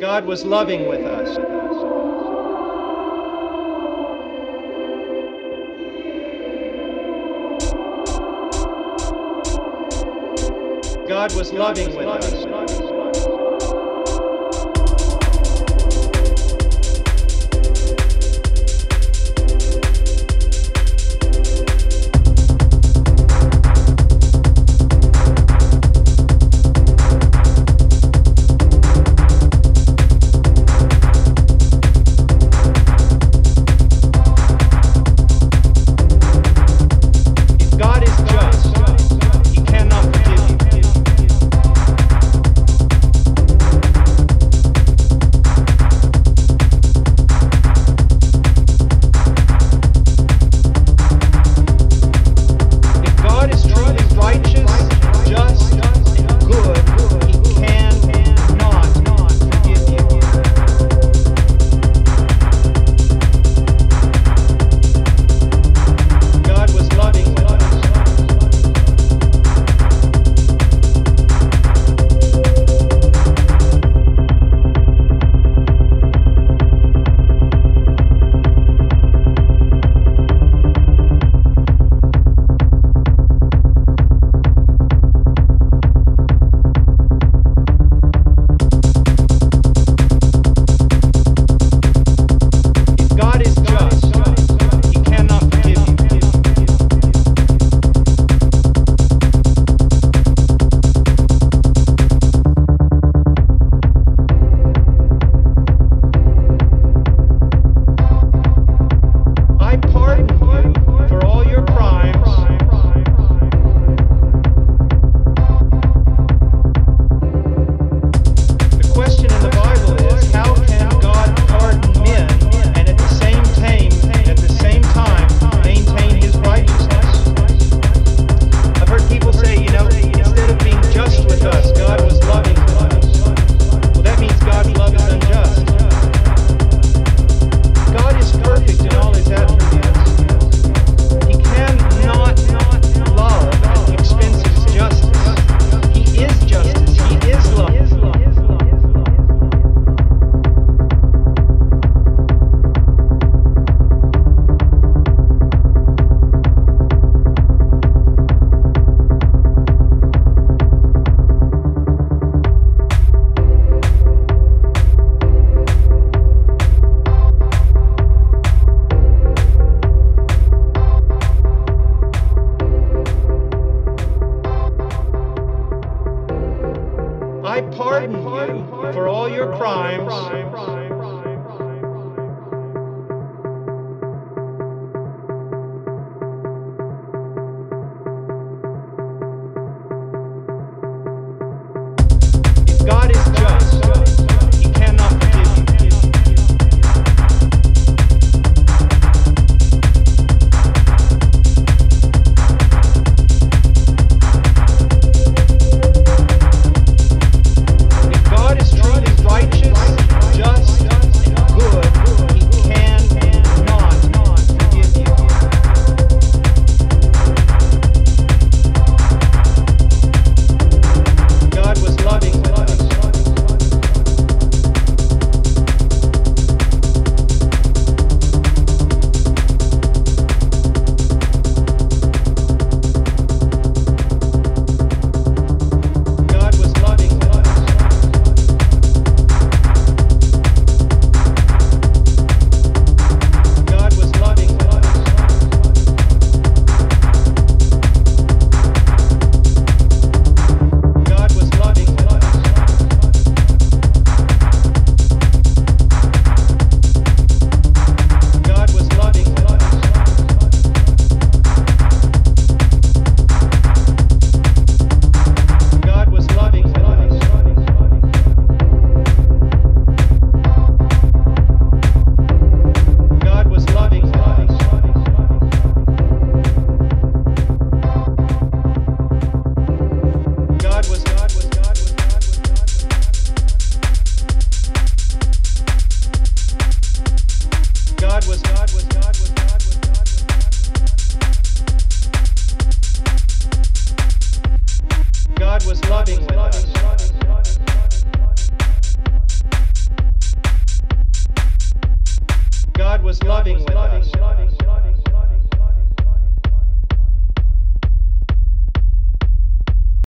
God was loving with us. God was loving with us. I pardon you for all your crimes. Was loving with us.